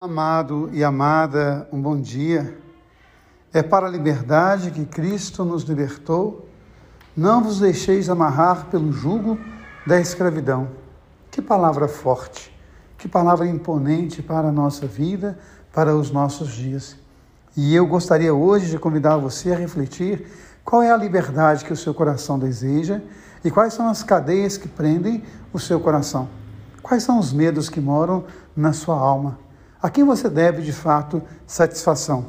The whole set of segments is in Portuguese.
Amado e amada, um bom dia. É para a liberdade que Cristo nos libertou. Não vos deixeis amarrar pelo jugo da escravidão. Que palavra forte, que palavra imponente para a nossa vida, para os nossos dias. E eu gostaria hoje de convidar você a refletir qual é a liberdade que o seu coração deseja e quais são as cadeias que prendem o seu coração. Quais são os medos que moram na sua alma? A quem você deve de fato satisfação?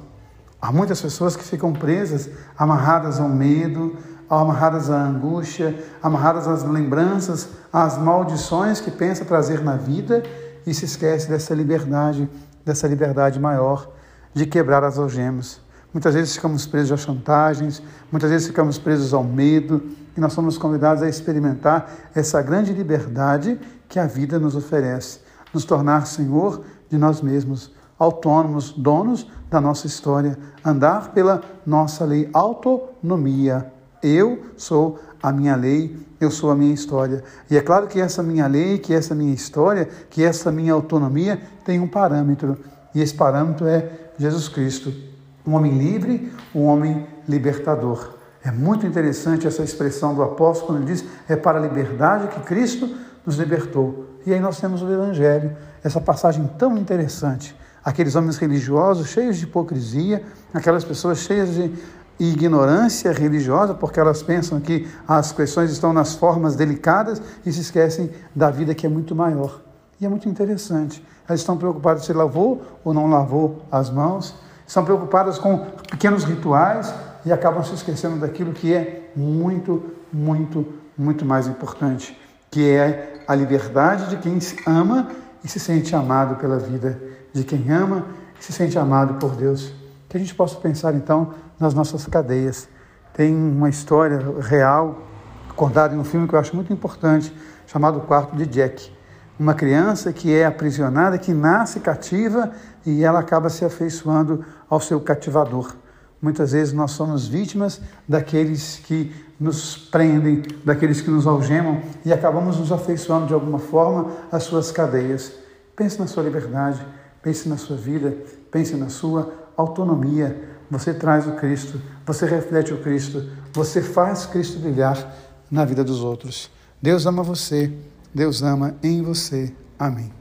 Há muitas pessoas que ficam presas, amarradas ao medo, amarradas à angústia, amarradas às lembranças, às maldições que pensa trazer na vida e se esquece dessa liberdade, dessa liberdade maior de quebrar as algemas. Muitas vezes ficamos presos a chantagens, muitas vezes ficamos presos ao medo, e nós somos convidados a experimentar essa grande liberdade que a vida nos oferece, nos tornar Senhor de nós mesmos, autônomos, donos da nossa história, andar pela nossa lei, autonomia. Eu sou a minha lei, eu sou a minha história. E é claro que essa minha lei, que essa minha história, que essa minha autonomia tem um parâmetro. E esse parâmetro é Jesus Cristo, um homem livre, um homem libertador. É muito interessante essa expressão do apóstolo quando ele diz: é para a liberdade que Cristo nos libertou. E aí nós temos o Evangelho, essa passagem tão interessante. Aqueles homens religiosos cheios de hipocrisia, aquelas pessoas cheias de ignorância religiosa, porque elas pensam que as questões estão nas formas delicadas e se esquecem da vida que é muito maior. E é muito interessante. Elas estão preocupadas se lavou ou não lavou as mãos, estão preocupadas com pequenos rituais e acabam se esquecendo daquilo que é muito, muito, muito mais importante, que é a liberdade de quem ama e se sente amado pela vida, de quem ama e se sente amado por Deus. Que a gente possa pensar então nas nossas cadeias. Tem uma história real contada em um filme que eu acho muito importante, chamado Quarto de Jack. Uma criança que é aprisionada, que nasce cativa e ela acaba se afeiçoando ao seu cativador. Muitas vezes nós somos vítimas daqueles que nos prendem, daqueles que nos algemam e acabamos nos afeiçoando de alguma forma às suas cadeias. Pense na sua liberdade, pense na sua vida, pense na sua autonomia. Você traz o Cristo, você reflete o Cristo, você faz Cristo brilhar na vida dos outros. Deus ama você, Deus ama em você. Amém.